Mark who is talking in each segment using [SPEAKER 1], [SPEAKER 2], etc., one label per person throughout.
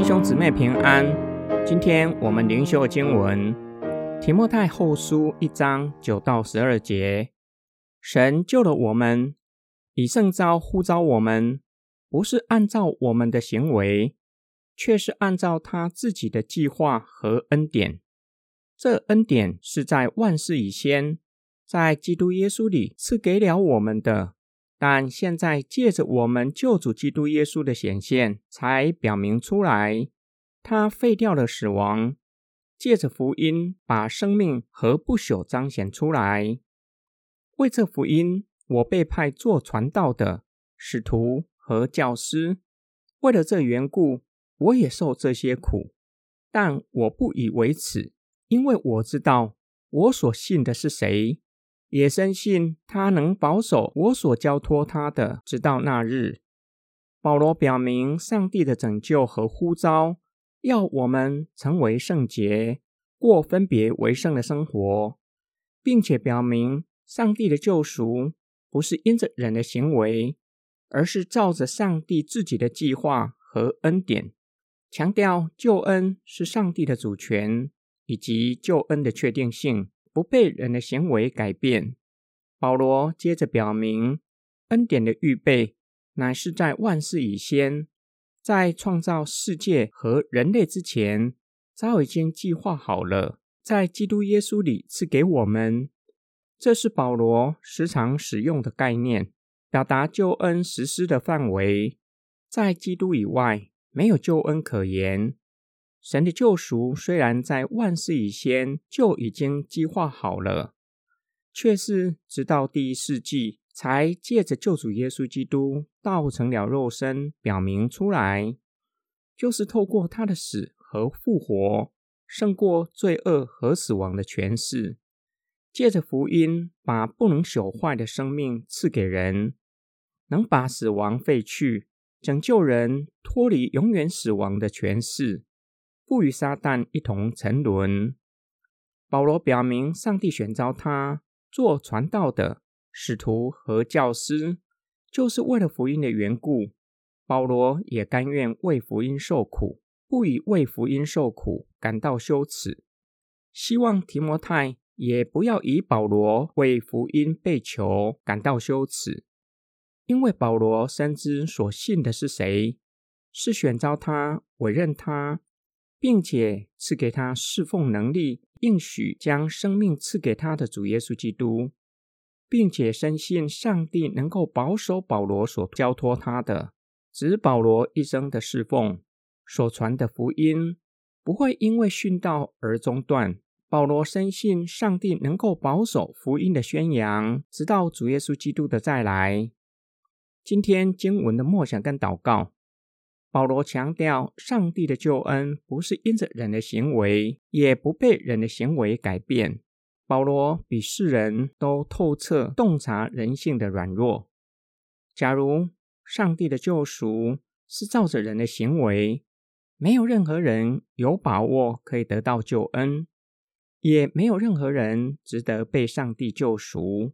[SPEAKER 1] 弟兄姊妹平安。今天我们灵修经文《提摩太后书》一章九到十二节。神救了我们，以圣召呼召我们，不是按照我们的行为，却是按照他自己的计划和恩典。这恩典是在万事以先，在基督耶稣里赐给了我们的。但现在借着我们救主基督耶稣的显现，才表明出来，他废掉了死亡，借着福音把生命和不朽彰显出来。为这福音，我被派做传道的使徒和教师。为了这缘故，我也受这些苦，但我不以为耻，因为我知道我所信的是谁。也深信他能保守我所交托他的，直到那日。保罗表明上帝的拯救和呼召，要我们成为圣洁，过分别为圣的生活，并且表明上帝的救赎不是因着人的行为，而是照着上帝自己的计划和恩典。强调救恩是上帝的主权以及救恩的确定性。不被人的行为改变。保罗接着表明，恩典的预备乃是在万事以先，在创造世界和人类之前，早已经计划好了，在基督耶稣里赐给我们。这是保罗时常使用的概念，表达救恩实施的范围。在基督以外，没有救恩可言。神的救赎虽然在万事以先就已经计划好了，却是直到第一世纪才借着救主耶稣基督道成了肉身，表明出来，就是透过他的死和复活，胜过罪恶和死亡的权势，借着福音把不能朽坏的生命赐给人，能把死亡废去，拯救人脱离永远死亡的权势。不与撒旦一同沉沦。保罗表明，上帝选召他做传道的使徒和教师，就是为了福音的缘故。保罗也甘愿为福音受苦，不以为福音受苦感到羞耻。希望提摩太也不要以保罗为福音被囚感到羞耻，因为保罗深知所信的是谁，是选召他、委任他。并且赐给他侍奉能力，应许将生命赐给他的主耶稣基督，并且深信上帝能够保守保罗所交托他的，指保罗一生的侍奉所传的福音不会因为殉道而中断。保罗深信上帝能够保守福音的宣扬，直到主耶稣基督的再来。今天经文的默想跟祷告。保罗强调，上帝的救恩不是因着人的行为，也不被人的行为改变。保罗比世人都透彻洞察人性的软弱。假如上帝的救赎是照着人的行为，没有任何人有把握可以得到救恩，也没有任何人值得被上帝救赎。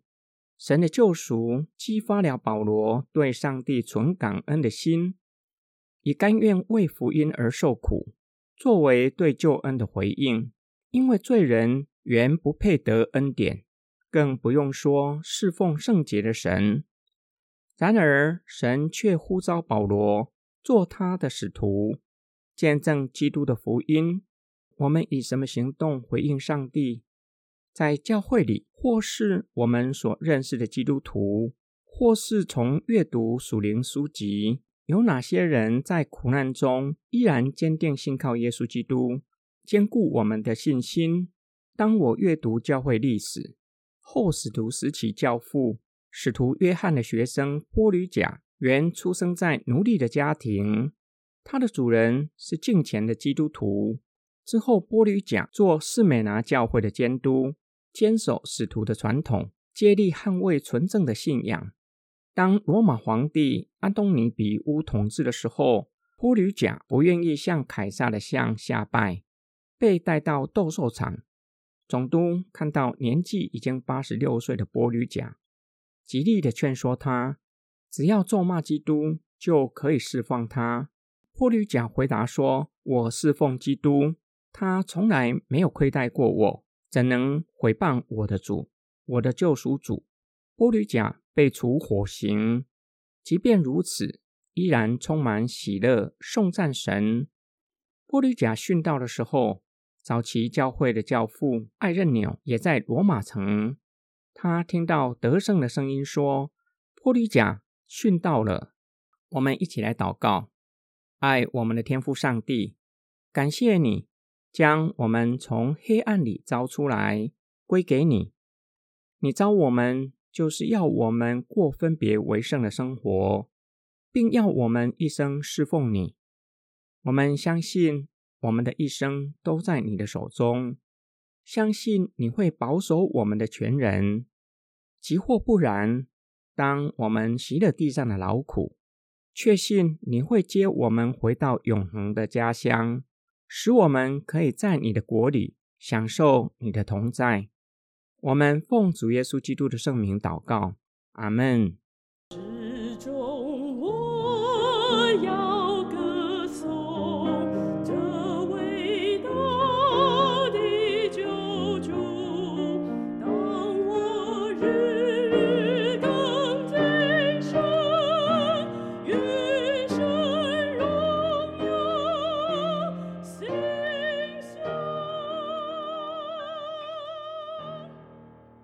[SPEAKER 1] 神的救赎激发了保罗对上帝存感恩的心。以甘愿为福音而受苦，作为对救恩的回应。因为罪人原不配得恩典，更不用说侍奉圣洁的神。然而，神却呼召保罗做他的使徒，见证基督的福音。我们以什么行动回应上帝？在教会里，或是我们所认识的基督徒，或是从阅读属灵书籍。有哪些人在苦难中依然坚定信靠耶稣基督，坚固我们的信心？当我阅读教会历史，后使徒时期教父使徒约翰的学生波吕贾，原出生在奴隶的家庭，他的主人是敬虔的基督徒。之后，波吕贾做士美拿教会的监督，坚守使徒的传统，接力捍卫纯正的信仰。当罗马皇帝安东尼比乌统治的时候，波吕贾不愿意向凯撒的像下拜，被带到斗兽场。总督看到年纪已经八十六岁的波吕贾，极力的劝说他，只要咒骂基督就可以释放他，波吕贾回答说：“我侍奉基督，他从来没有亏待过我，怎能毁谤我的主，我的救赎主？”波吕贾被处火刑，即便如此，依然充满喜乐，颂赞神。波吕贾殉道的时候，早期教会的教父艾任纽也在罗马城。他听到得胜的声音，说：“波吕贾殉道了。”我们一起来祷告。爱我们的天父上帝，感谢你将我们从黑暗里招出来，归给你。你招我们，就是要我们过分别为圣的生活，并要我们一生侍奉你。我们相信我们的一生都在你的手中，相信你会保守我们的全人。即或不然，当我们习了地上的劳苦，确信你会接我们回到永恒的家乡，使我们可以在你的国里享受你的同在。我们奉主耶稣基督的圣名祷告，阿门。